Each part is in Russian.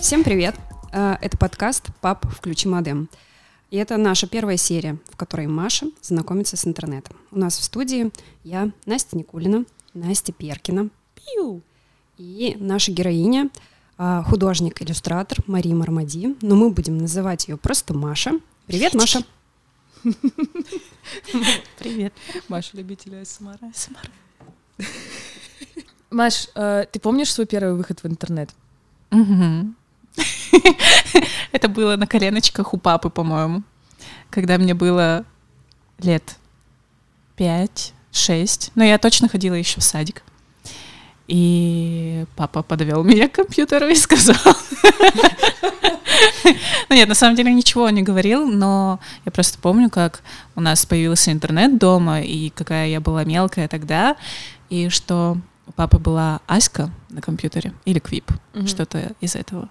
Всем привет! Э, это подкаст «Пап, включи модем». И это наша первая серия, в которой Маша знакомится с интернетом. У нас в студии я, Настя Никулина, Настя Перкина. Пиу! И наша героиня, э, художник-иллюстратор Мария Мармади. Но мы будем называть ее просто Маша. Привет, Маша! Привет. Маша, любитель АСМР. Маш, э, ты помнишь свой первый выход в интернет? Это было на коленочках у папы, по-моему, когда мне было лет пять-шесть. Но я точно ходила еще в садик. И папа подвел меня к компьютеру и сказал... Ну нет, на самом деле ничего не говорил, но я просто помню, как у нас появился интернет дома, и какая я была мелкая тогда, и что у папы была Аська на компьютере или Квип, mm-hmm. что-то из этого.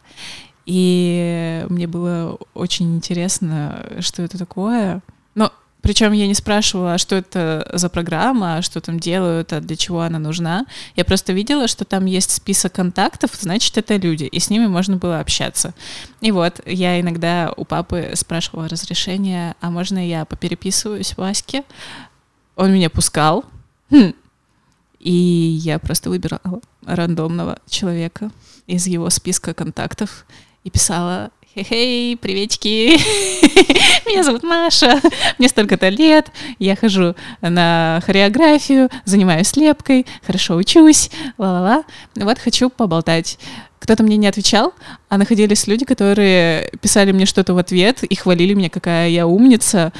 И мне было очень интересно, что это такое. Но причем я не спрашивала, а что это за программа, а что там делают, а для чего она нужна. Я просто видела, что там есть список контактов, значит, это люди, и с ними можно было общаться. И вот, я иногда у папы спрашивала разрешение, а можно я попереписываюсь в Ваське? Он меня пускал. Хм, и я просто выбирала рандомного человека из его списка контактов и писала «Хей-хей, приветики, меня зовут Маша, мне столько-то лет, я хожу на хореографию, занимаюсь лепкой, хорошо учусь, ла-ла-ла, вот хочу поболтать». Кто-то мне не отвечал, а находились люди, которые писали мне что-то в ответ и хвалили меня, какая я умница,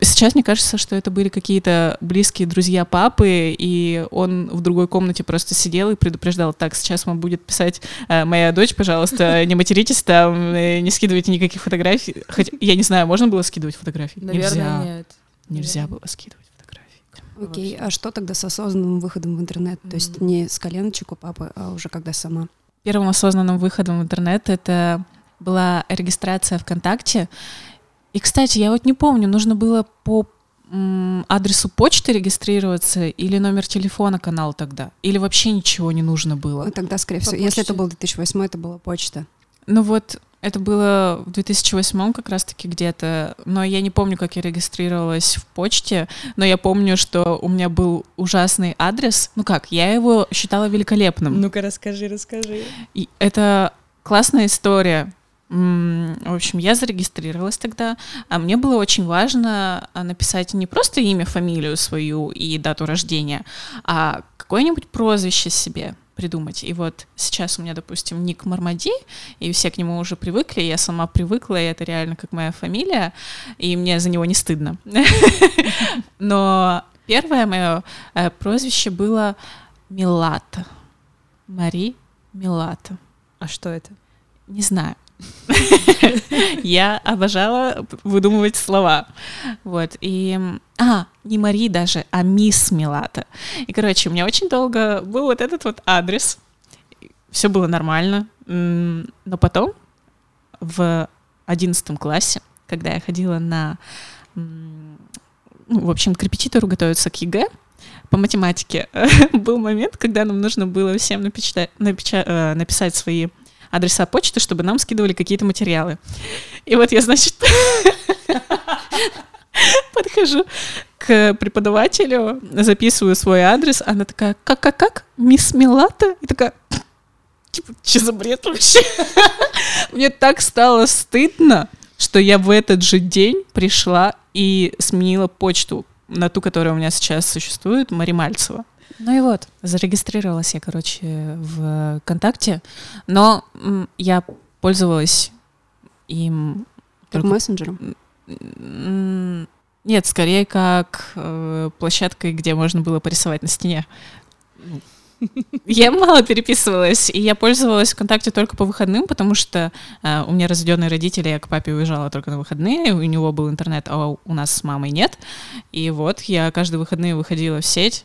Сейчас мне кажется, что это были какие-то близкие друзья папы, и он в другой комнате просто сидел и предупреждал, так, сейчас вам будет писать э, моя дочь, пожалуйста, не материтесь там, э, не скидывайте никаких фотографий. Хотя, я не знаю, можно было скидывать фотографии? Наверное, Нельзя. нет. Нельзя нет. было скидывать фотографии. Окей, okay. а что тогда с осознанным выходом в интернет? Mm-hmm. То есть не с коленочек у папы, а уже когда сама? Первым осознанным выходом в интернет это была регистрация ВКонтакте, и, кстати, я вот не помню, нужно было по адресу почты регистрироваться или номер телефона канал тогда? Или вообще ничего не нужно было? Ну, тогда, скорее по всего, почте. если это был 2008, это была почта. Ну вот, это было в 2008 как раз-таки где-то, но я не помню, как я регистрировалась в почте, но я помню, что у меня был ужасный адрес. Ну как, я его считала великолепным. Ну-ка, расскажи, расскажи. И это классная история. В общем, я зарегистрировалась тогда, а мне было очень важно а, написать не просто имя, фамилию свою и дату рождения, а какое-нибудь прозвище себе придумать. И вот сейчас у меня, допустим, ник Мармади, и все к нему уже привыкли, я сама привыкла, и это реально как моя фамилия, и мне за него не стыдно. Но первое мое э, прозвище было Милата. Мари Милата. А что это? Не знаю. Я обожала выдумывать слова. Вот, и... А, не Мари даже, а мисс Милата. И, короче, у меня очень долго был вот этот вот адрес. Все было нормально. Но потом, в одиннадцатом классе, когда я ходила на... Ну, в общем, к репетитору готовиться к ЕГЭ, по математике был момент, когда нам нужно было всем напечатать, напеча- э, написать свои адреса почты, чтобы нам скидывали какие-то материалы. И вот я, значит, подхожу к преподавателю, записываю свой адрес, она такая, как-как-как, мисс Милата? И такая, типа, что за бред вообще? Мне так стало стыдно, что я в этот же день пришла и сменила почту на ту, которая у меня сейчас существует, Мари Мальцева. Ну и вот, зарегистрировалась я, короче, в ВКонтакте, но я пользовалась им... Как только... мессенджером? Нет, скорее как э, площадкой, где можно было порисовать на стене. Я мало переписывалась, и я пользовалась ВКонтакте только по выходным, потому что э, у меня разведенные родители, я к папе уезжала только на выходные, у него был интернет, а у нас с мамой нет. И вот я каждые выходные выходила в сеть,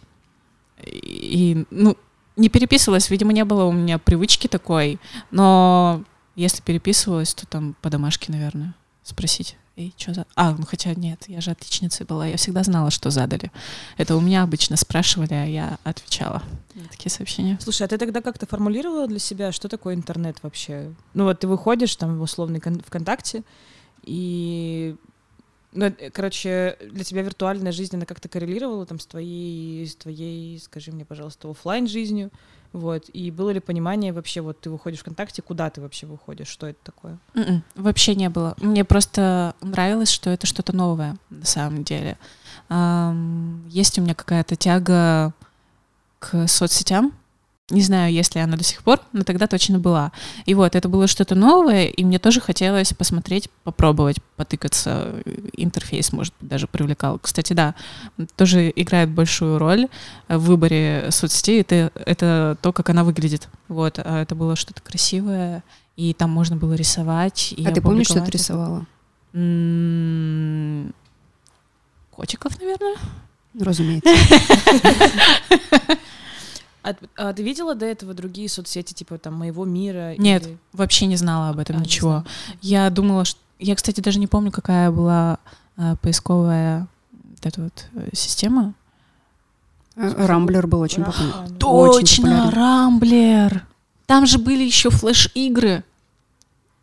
и, ну, не переписывалась, видимо, не было у меня привычки такой, но если переписывалась, то там по домашке, наверное, спросить. И что за... А, ну хотя нет, я же отличницей была, я всегда знала, что задали. Это у меня обычно спрашивали, а я отвечала на такие сообщения. Слушай, а ты тогда как-то формулировала для себя, что такое интернет вообще? Ну вот ты выходишь там в условный кон- ВКонтакте, и ну, э, короче, для тебя виртуальная жизнь, она как-то коррелировала там с твоей, с твоей, скажи мне, пожалуйста, оффлайн жизнью, вот, и было ли понимание вообще, вот ты выходишь ВКонтакте, куда ты вообще выходишь, что это такое? М-м, вообще не было. Мне просто нравилось, что это что-то новое на самом деле. Есть у меня какая-то тяга к соцсетям. Не знаю, есть ли она до сих пор, но тогда точно была. И вот, это было что-то новое, и мне тоже хотелось посмотреть, попробовать, потыкаться. Интерфейс, может быть, даже привлекал. Кстати, да, тоже играет большую роль в выборе соцсетей. Это, это то, как она выглядит. Вот, а это было что-то красивое, и там можно было рисовать. И а ты помнишь, что ты рисовала? М, Котиков, наверное. Разумеется. А, а ты видела до этого другие соцсети, типа там «Моего мира»? Нет, или- вообще не знала об этом А, ничего. Я думала, что... Я, кстати, даже не помню, какая была а, поисковая вот эта вот э, система. Э, Рамблер был очень Ра- популярен. а, ну, Очень Точно, популярен. Рамблер! Там же были еще флеш-игры.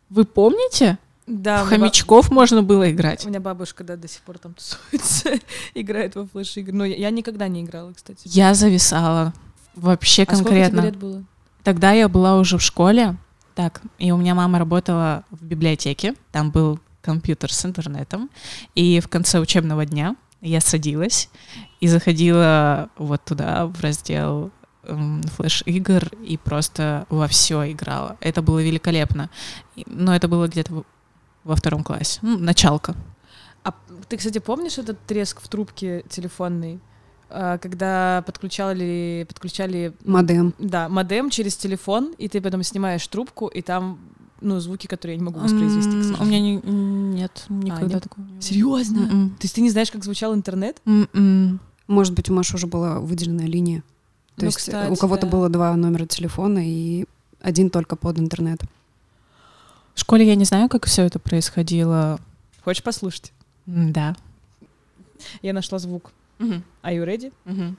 Вы помните? Да, В хомячков можно было играть. У меня бабушка, да, до сих пор там тусуется, играет во флеш-игры. Но я, я никогда не играла, кстати. Я зависала. Вообще А сколько конкретно. тебе лет было? Тогда я была уже в школе, так, и у меня мама работала в библиотеке, там был компьютер с интернетом, и в конце учебного дня я садилась и заходила вот туда, в раздел м, флеш-игр, и просто во все играла. Это было великолепно. Но это было где-то во- втором классе, ну, началка. А ты, кстати, помнишь этот треск в трубке телефонной, когда подключали, подключали Модем. да, модем через телефон, и ты потом снимаешь трубку, и там ну, звуки, которые я не могу воспроизвести. к М, У меня не- нет, никогда нет? такого не было. Серьезно? М-м. То есть ты не знаешь, как звучал интернет? М-м. Может быть, у Маши уже была выделенная линия. То Ну, есть э, кстати, у кого-то да. было два номера телефона и один только под интернет. В школе я не знаю, как все это происходило. Хочешь послушать? Да. Я нашла звук. Мгм. Are you ready? Мгм.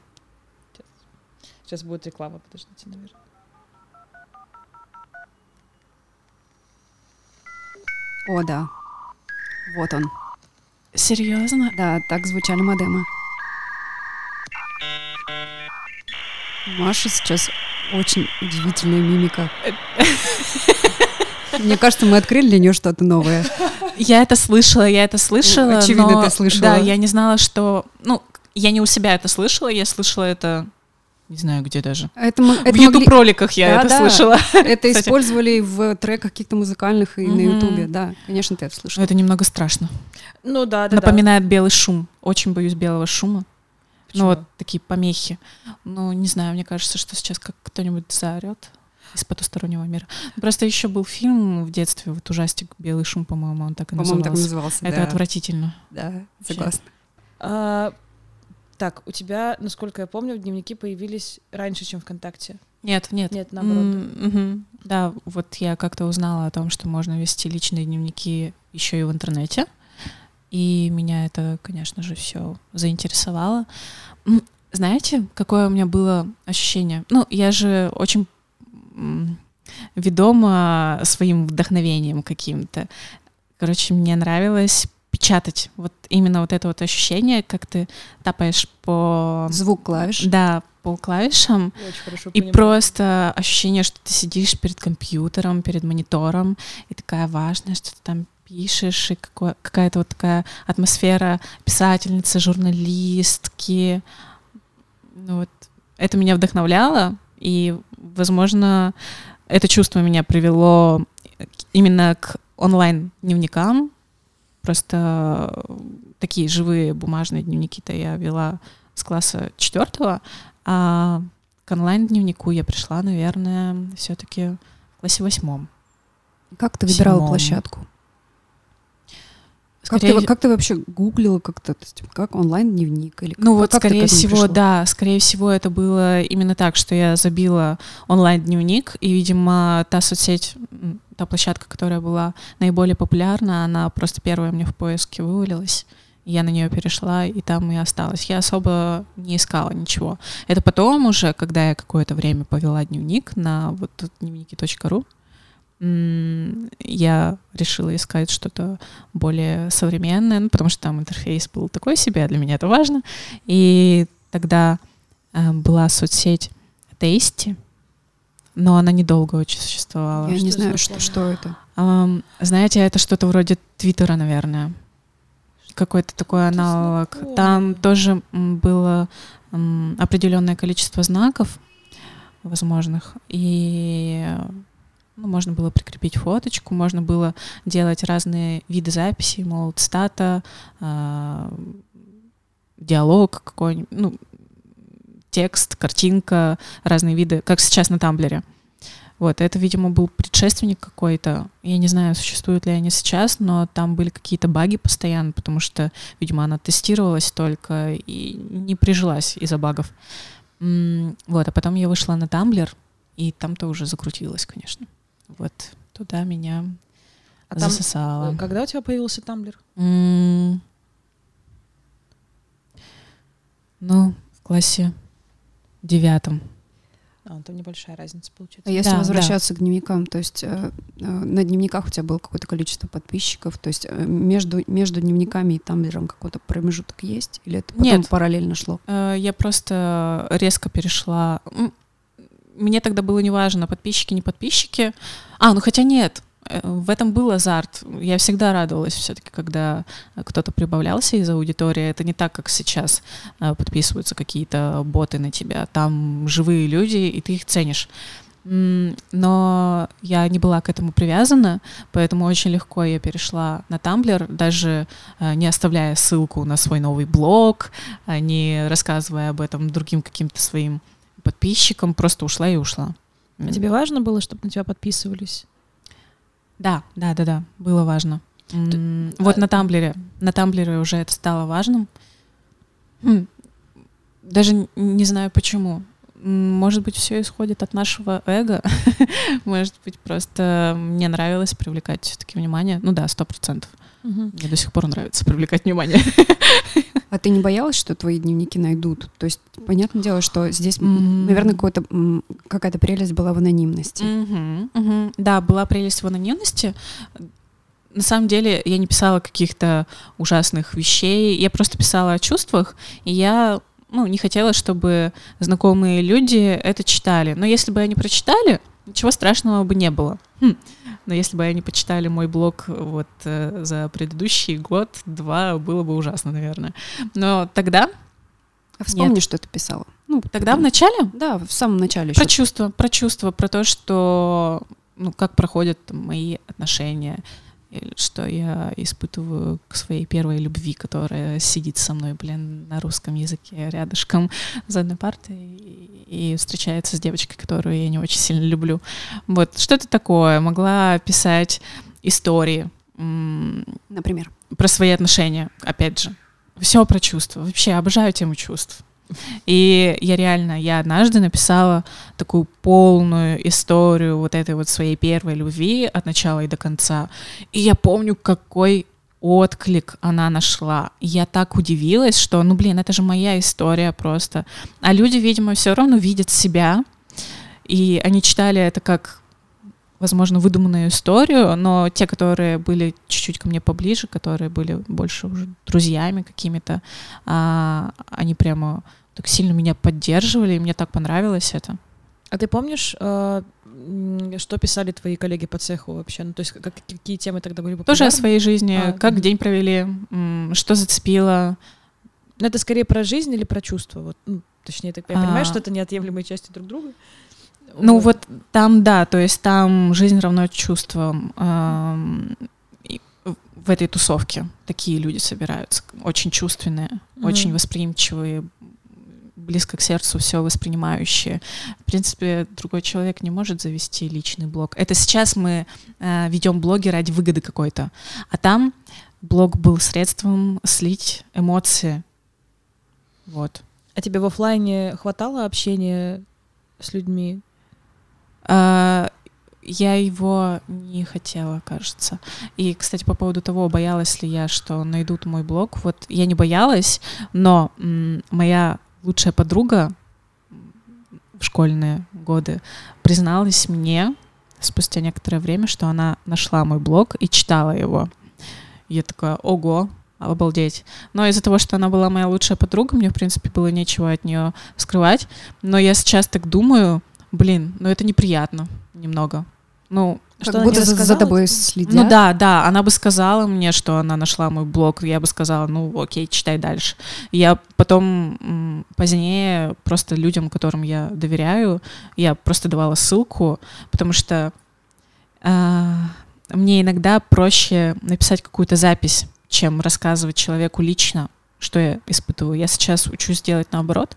Сейчас будет реклама, подождите, наверное. О, да. Вот он. Серьезно? Да, так звучали модемы. Маша сейчас очень удивительная мимика. Мне кажется, мы открыли для нее что-то новое. Я это слышала, я это слышала. Очевидно, но- ты слышала. Да, я не знала, что... Ну, я не у себя это слышала, я слышала это... Не знаю, где даже. Это, это в могли- YouTube-роликах я Да, это да. слышала. это кстати. использовали в треках каких-то музыкальных и на Мгм. Ютубе. Да, конечно, ты это слышала. это немного страшно. Ну да, да, Напоминает белый шум. Очень боюсь белого шума. Почему? Ну вот такие помехи. Ну, не знаю, мне кажется, что сейчас как кто-нибудь заорет из потустороннего мира. Просто еще был фильм в детстве, вот ужастик «Белый шум», по-моему, он так и По-моему, так назывался. назывался. Это да. отвратительно. Да, согласна. Так, у тебя, насколько я помню, дневники появились раньше, чем ВКонтакте. Нет, нет. Нет, наоборот. Мгм. Да, вот я как-то узнала о том, что можно вести личные дневники еще и в интернете. И меня это, конечно же, все заинтересовало. Знаете, какое у меня было ощущение? Ну, я же очень ведома своим вдохновением каким-то. Короче, мне нравилось печатать. Вот именно вот это вот ощущение, как ты тапаешь по... Звук клавиш. Да, по клавишам, Я очень хорошо и понимаю. просто ощущение, что ты сидишь перед компьютером, перед монитором, и такая важная, что ты там пишешь, и какое- какая-то вот такая атмосфера писательницы, журналистки. Ну вот, это меня вдохновляло, и, возможно, это чувство меня привело именно к онлайн-дневникам. Просто такие живые бумажные дневники-то я вела с класса четвертого, а к онлайн-дневнику я пришла, наверное, все-таки в классе восьмом. Как ты выбирала Седьмом. площадку? Как Скорее- ты, как ты вообще гуглила как-то, то есть как онлайн-дневник? Или Ну как- вот, как скорее всего, пришла? да, скорее всего, это было именно так, что я забила онлайн-дневник, и, видимо, та соцсеть, та площадка, которая была наиболее популярна, она просто первая мне в поиске вывалилась. Я на нее перешла, и там и осталась. Я особо не искала ничего. Это потом уже, когда я какое-то время повела дневник на вот дневники.ру, я решила искать что-то более современное, ну, потому что там интерфейс был такой себе, а для меня это важно. И тогда э, была соцсеть Tasty, но она недолго очень существовала. Я что не знаю, что, что это. Um, знаете, это что-то вроде Твиттера, наверное. Какой-то такой аналог. Знакомый. Там тоже было um, определенное количество знаков возможных. И ну, можно было прикрепить фоточку, можно было делать разные виды записей, мол, стата, э, диалог какой-нибудь, ну, текст, картинка, разные виды, как сейчас на Тамблере. Вот, это, видимо, был предшественник какой-то. Я не знаю, существуют ли они сейчас, но там были какие-то баги постоянно, потому что, видимо, она тестировалась только и не прижилась из-за багов. Вот, а потом я вышла на Тамблер, и там-то уже закрутилось, конечно. Вот туда меня а засосало. Там, э, когда у тебя появился Тамблер? Mm. Ну, в классе девятом. А, там небольшая разница получается. А если да, возвращаться да. к дневникам, то есть э, э, на дневниках у тебя было какое-то количество подписчиков, то есть э, между, между дневниками и тамблером какой-то промежуток есть? Или это потом Нет, параллельно шло? Э, я просто резко перешла мне тогда было неважно, подписчики, не подписчики. А, ну хотя нет, в этом был азарт. Я всегда радовалась все-таки, когда кто-то прибавлялся из аудитории. Это не так, как сейчас э, подписываются какие-то боты на тебя. Там живые люди, и ты их ценишь. Но я не была к этому привязана, поэтому очень легко я перешла на Тамблер, даже э, не оставляя ссылку на свой новый блог, не рассказывая об этом другим каким-то своим подписчикам, просто ушла и ушла. А тебе важно было, чтобы на тебя подписывались? Да, да, да, да, было важно. Ты... Вот а... на Тамблере, на Тамблере уже это стало важным. Хм. Даже не знаю почему. Может быть, все исходит от нашего эго. Может быть, просто мне нравилось привлекать все-таки внимание. Ну да, сто процентов. Угу. Мне до сих пор нравится привлекать внимание. А ты не боялась, что твои дневники найдут? То есть, понятное дело, что здесь, mm-hmm. наверное, какой-то, какая-то прелесть была в анонимности. Mm-hmm. Mm-hmm. Да, была прелесть в анонимности. На самом деле я не писала каких-то ужасных вещей, я просто писала о чувствах, и я ну, не хотела, чтобы знакомые люди это читали. Но если бы они прочитали, ничего страшного бы не было. Хм. Но если бы они почитали мой блог вот э, за предыдущий год-два, было бы ужасно, наверное. Но тогда... А вспомни, Нет. что ты писала. Ну, тогда в начале? Да, в самом начале. Про чувства, про чувства, про то, что, ну, как проходят мои отношения, что я испытываю к своей первой любви, которая сидит со мной, блин, на русском языке рядышком за одной партой и, и встречается с девочкой, которую я не очень сильно люблю. Вот, что-то такое. Могла писать истории. Например? Про свои отношения, опять же. Все про чувства. Вообще обожаю тему чувств. И я реально, я однажды написала такую полную историю вот этой вот своей первой любви от начала и до конца. И я помню, какой отклик она нашла. Я так удивилась, что, ну, блин, это же моя история просто. А люди, видимо, все равно видят себя, и они читали это как возможно, выдуманную историю, но те, которые были чуть-чуть ко мне поближе, которые были больше уже друзьями какими-то, а, они прямо так сильно меня поддерживали, и мне так понравилось это. А ты помнишь, э, что писали твои коллеги по цеху вообще? Ну, то есть как, какие темы тогда были популярны? Тоже о своей жизни, а, как угу. день провели, что зацепило. Это скорее про жизнь или про чувства? Вот, ну, точнее, так, я а... понимаю, что это неотъемлемые части друг друга. Ну вот там, да, то есть там жизнь равно чувствам. в этой тусовке такие люди собираются, очень чувственные, mm-hmm. очень восприимчивые, близко к сердцу все воспринимающие. В принципе, другой человек не может завести личный блог. Это сейчас мы э, ведем блоги ради выгоды какой-то, а там блог был средством слить эмоции. Вот. А тебе в офлайне хватало общения с людьми? А, я его не хотела, кажется. И, кстати, по поводу того, боялась ли я, что найдут мой блог, вот я не боялась, но моя лучшая подруга в школьные годы призналась мне спустя некоторое время, что она нашла мой блог и читала его. Я такая, ого, обалдеть. Но из-за того, что она была моя лучшая подруга, мне, в принципе, было нечего от нее скрывать. Но я сейчас так думаю, блин, ну это неприятно немного. Ну, Как Что будто за, за тобой тебе? следят. ну да, да, она бы сказала мне, что она нашла мой блог, я бы сказала, ну окей, читай дальше. Я потом позднее просто людям, которым я доверяю, я просто давала ссылку, потому что а, мне иногда проще написать какую-то запись, чем рассказывать человеку лично, что я испытываю. Я сейчас учусь делать наоборот.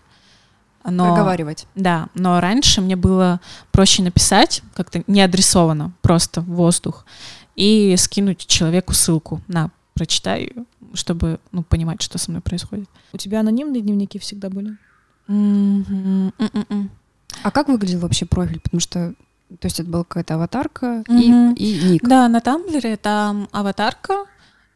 Но... Проговаривать. Да, но раньше мне было проще написать как-то не адресованно, просто в воздух, и скинуть человеку ссылку на прочитай, чтобы ну, понимать, что со мной происходит. У тебя анонимные дневники всегда были? М-м-м. А как выглядел вообще профиль? Потому что, то есть это была какая-то аватарка и, и ник. Да, на Тамблере там аватарка,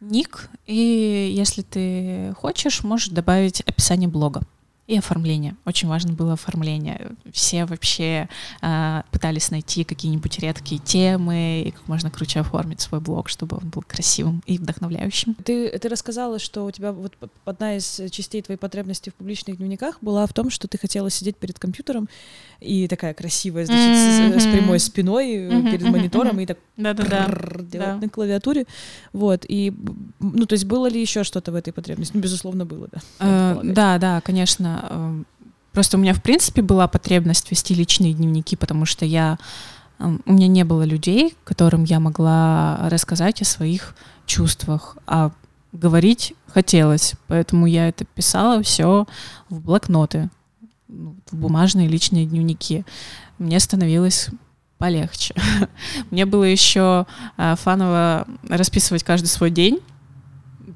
ник, и если ты хочешь, можешь добавить описание блога. И оформление. Очень важно было оформление. Все вообще а, пытались найти какие-нибудь редкие темы и как можно круче оформить свой блог, чтобы он был красивым и вдохновляющим. Ты, ты рассказала, что у тебя вот одна из частей твоей потребности в публичных дневниках была в том, что ты хотела сидеть перед компьютером и такая красивая, значит, с, с Мгм. прямой спиной э, Мгм, перед монитором мгм. и так Да-да-да. делать да. на клавиатуре. Вот. И, ну, то есть было ли еще что-то в этой потребности? Ну, безусловно, было, да. Э. Да, да, конечно. Э, Просто у меня, в принципе, была потребность вести личные дневники, потому что я э, у меня не было людей, которым я могла рассказать о своих чувствах, а говорить хотелось, поэтому я это писала все в блокноты, ну, в бумажные личные дневники. Мне становилось полегче. Мне было еще э, фаново расписывать каждый свой день,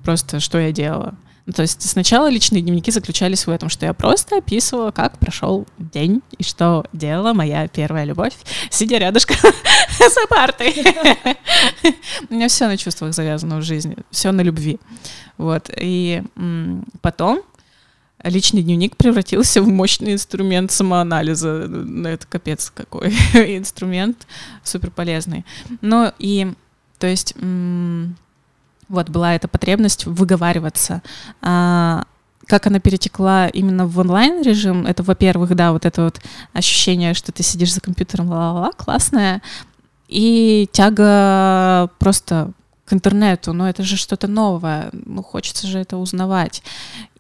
просто что я делала. Ну, то есть сначала личные дневники заключались в этом, что я просто описывала, как прошел день и что делала моя первая любовь, сидя рядышком за партой. У меня все на чувствах завязано в жизни, все на любви. Вот. И потом личный дневник превратился в мощный инструмент самоанализа. Ну, это капец какой инструмент, супер полезный. Ну и, то есть, вот была эта потребность выговариваться. А, как она перетекла именно в онлайн режим, это, во-первых, да, вот это вот ощущение, что ты сидишь за компьютером, ла-ла-ла, классное, и тяга просто к интернету, но это же что-то новое, ну хочется же это узнавать.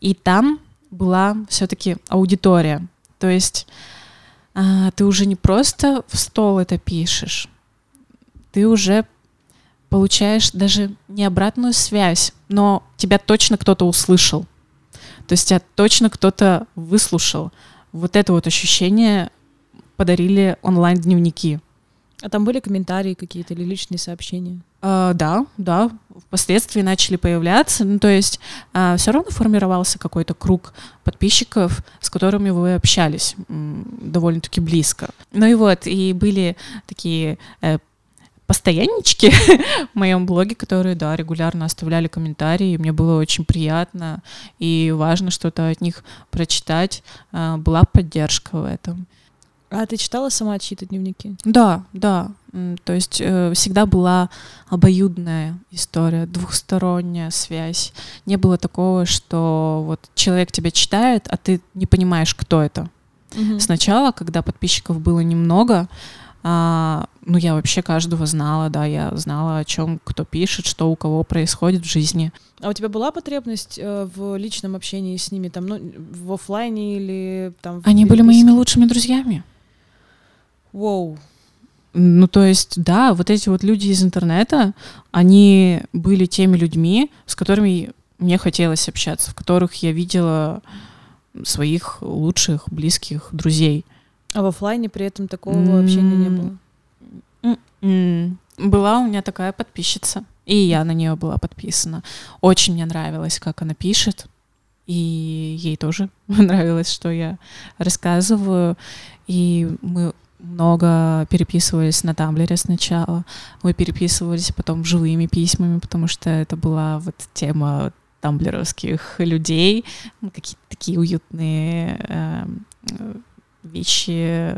И там была все-таки аудитория, то есть а, ты уже не просто в стол это пишешь, ты уже получаешь даже не обратную связь, но тебя точно кто-то услышал. То есть тебя точно кто-то выслушал. Вот это вот ощущение подарили онлайн-дневники. А там были комментарии какие-то или личные сообщения? А, да, да, впоследствии начали появляться. Ну, то есть все равно формировался какой-то круг подписчиков, с которыми вы общались довольно-таки близко. Ну и вот, и были такие э, постояннички в моем блоге, которые, да, регулярно оставляли комментарии, и мне было очень приятно и важно что-то от них прочитать. А, Была поддержка в этом. А ты читала сама чьи-то дневники? Да, да. То есть э, всегда была обоюдная история, двухсторонняя связь. Не было такого, что вот человек тебя читает, а ты не понимаешь, кто это. Сначала, когда подписчиков было немного, а, ну я вообще каждого знала, да, я знала, о чем кто пишет, что у кого происходит в жизни. А у тебя была потребность э, в личном общении с ними, там, ну, в оффлайне или там? в Они были моими лучшими друзьями. Воу. Ну, то есть, да, вот эти вот люди из интернета, они были теми людьми, с которыми мне хотелось общаться, в которых я видела своих лучших, близких друзей. А в оффлайне при этом такого общения не было? М, Была у меня такая подписчица, и я на нее была подписана. Очень мне нравилось, как она пишет, и ей тоже нравилось, что я рассказываю. И мы много переписывались на Тамблере сначала. Мы переписывались потом живыми письмами, потому что это была вот тема тамблеровских людей, какие-то такие уютные э, вещи,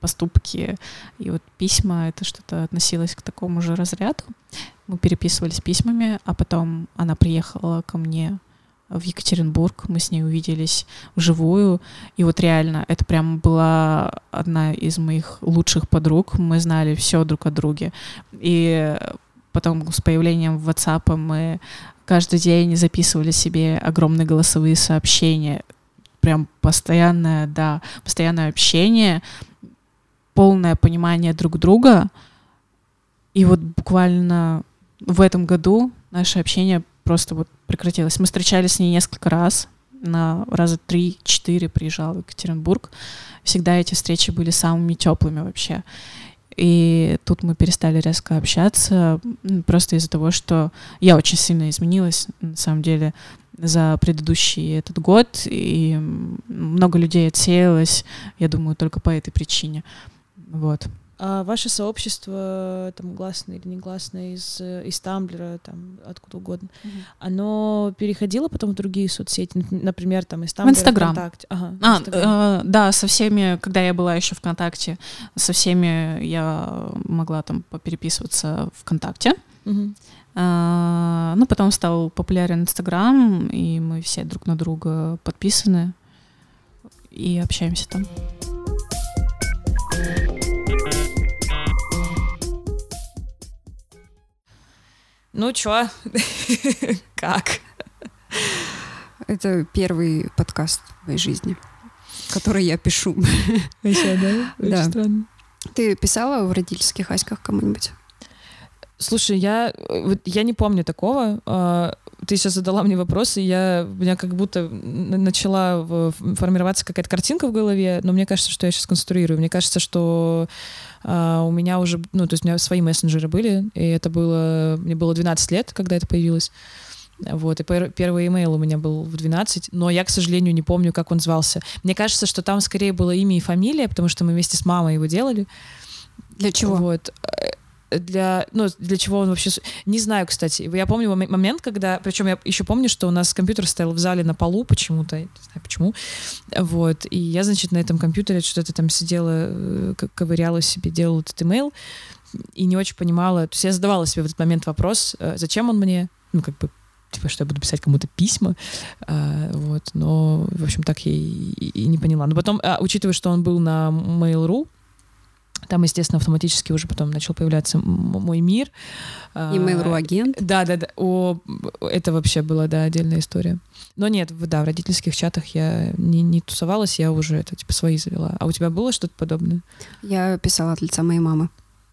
поступки. И вот письма — это что-то относилось к такому же разряду. Мы переписывались письмами, а потом она приехала ко мне в Екатеринбург, мы с ней увиделись вживую, и вот реально, это прям была одна из моих лучших подруг, мы знали все друг о друге, и потом с появлением WhatsApp мы каждый день записывали себе огромные голосовые сообщения, прям постоянное, да, постоянное общение, полное понимание друг друга. И вот буквально в этом году наше общение просто вот прекратилось. Мы встречались с ней несколько раз, на раза три-четыре приезжала в Екатеринбург. Всегда эти встречи были самыми теплыми вообще. И тут мы перестали резко общаться, просто из-за того, что я очень сильно изменилась, на самом деле за предыдущий этот год, и много людей отсеялось, я думаю, только по этой причине. Вот. А ваше сообщество, там, гласное или негласное, из, из Тамблера, там, откуда угодно, mm-hmm. оно переходило потом в другие соцсети, например, там, из Тамблера в Инстаграм. ВКонтакте? Ага, а, Э, да, со всеми, когда я была еще ВКонтакте, со всеми я могла там попереписываться ВКонтакте. Mm-hmm. А, ну, потом стал популярен Инстаграм, и мы все друг на друга подписаны и общаемся там. Ну чё, как? Это первый подкаст в моей жизни, который я пишу. Вообще, да? Очень да. странно. Ты писала в родительских аськах кому-нибудь? Слушай, я, я не помню такого. А, ты сейчас задала мне вопрос, и я, у меня как будто начала формироваться какая-то картинка в голове, но мне кажется, что я сейчас конструирую. Мне кажется, что Uh, у меня уже, ну, то есть у меня свои мессенджеры были, и это было, мне было 12 лет, когда это появилось. Вот, и первый имейл у меня был в 12, но я, к сожалению, не помню, как он звался. Мне кажется, что там скорее было имя и фамилия, потому что мы вместе с мамой его делали. Для чего? Вот для, ну, для чего он вообще... Не знаю, кстати. Я помню момент, когда... Причем я еще помню, что у нас компьютер стоял в зале на полу почему-то. Не знаю почему. Вот. И я, значит, на этом компьютере что-то там сидела, э, ковыряла себе, делала этот имейл и не очень понимала. То есть я задавала себе в этот момент вопрос, э, зачем он мне? Ну, как бы типа, что я буду писать кому-то письма, а, вот, но, в общем, так я и, и, и не поняла. Но потом, а, учитывая, что он был на Mail.ru, там, естественно, автоматически уже потом начал появляться мой мир. И Mail.ru агент. Да, да, да. О, это вообще была, да, отдельная история. Но нет, да, в родительских чатах я не, не тусовалась, я уже это типа свои завела. А у тебя было что-то подобное? Я писала от лица моей мамы.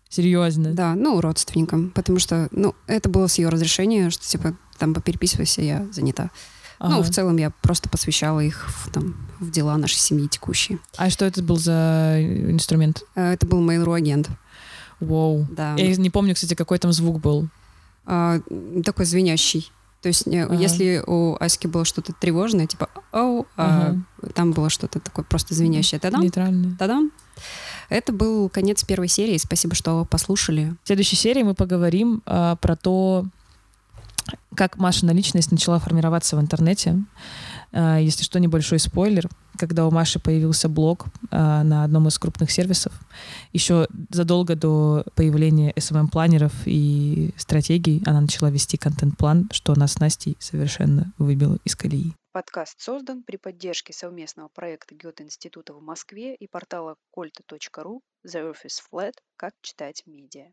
Серьезно? Да, ну, родственникам, потому что, ну, это было с ее разрешения, что, типа, там попереписывайся, я занята. Ага. Ну, в целом я просто посвящала их в, там, в дела нашей семьи текущие. А что это был за инструмент? Э, это был Mail.ru агент. Вау. Да. Я не помню, кстати, какой там звук был. А, такой звенящий. То есть, ага. если у Аськи было что-то тревожное, типа «оу», ага. а там было что-то такое просто звенящее. Та-дам, Нейтральное. Та-дам. Это был конец первой серии. Спасибо, что послушали. В следующей серии мы поговорим а, про то, как Машина личность начала формироваться в интернете. А, если что, небольшой спойлер. Когда у Маши появился блог а, на одном из крупных сервисов, еще задолго до появления SMM-планеров и стратегий, она начала вести контент-план, что нас с Настей совершенно выбило из колеи. Подкаст создан при поддержке совместного проекта Гёте-института в Москве и портала колта.ру The is Flat. Как читать медиа.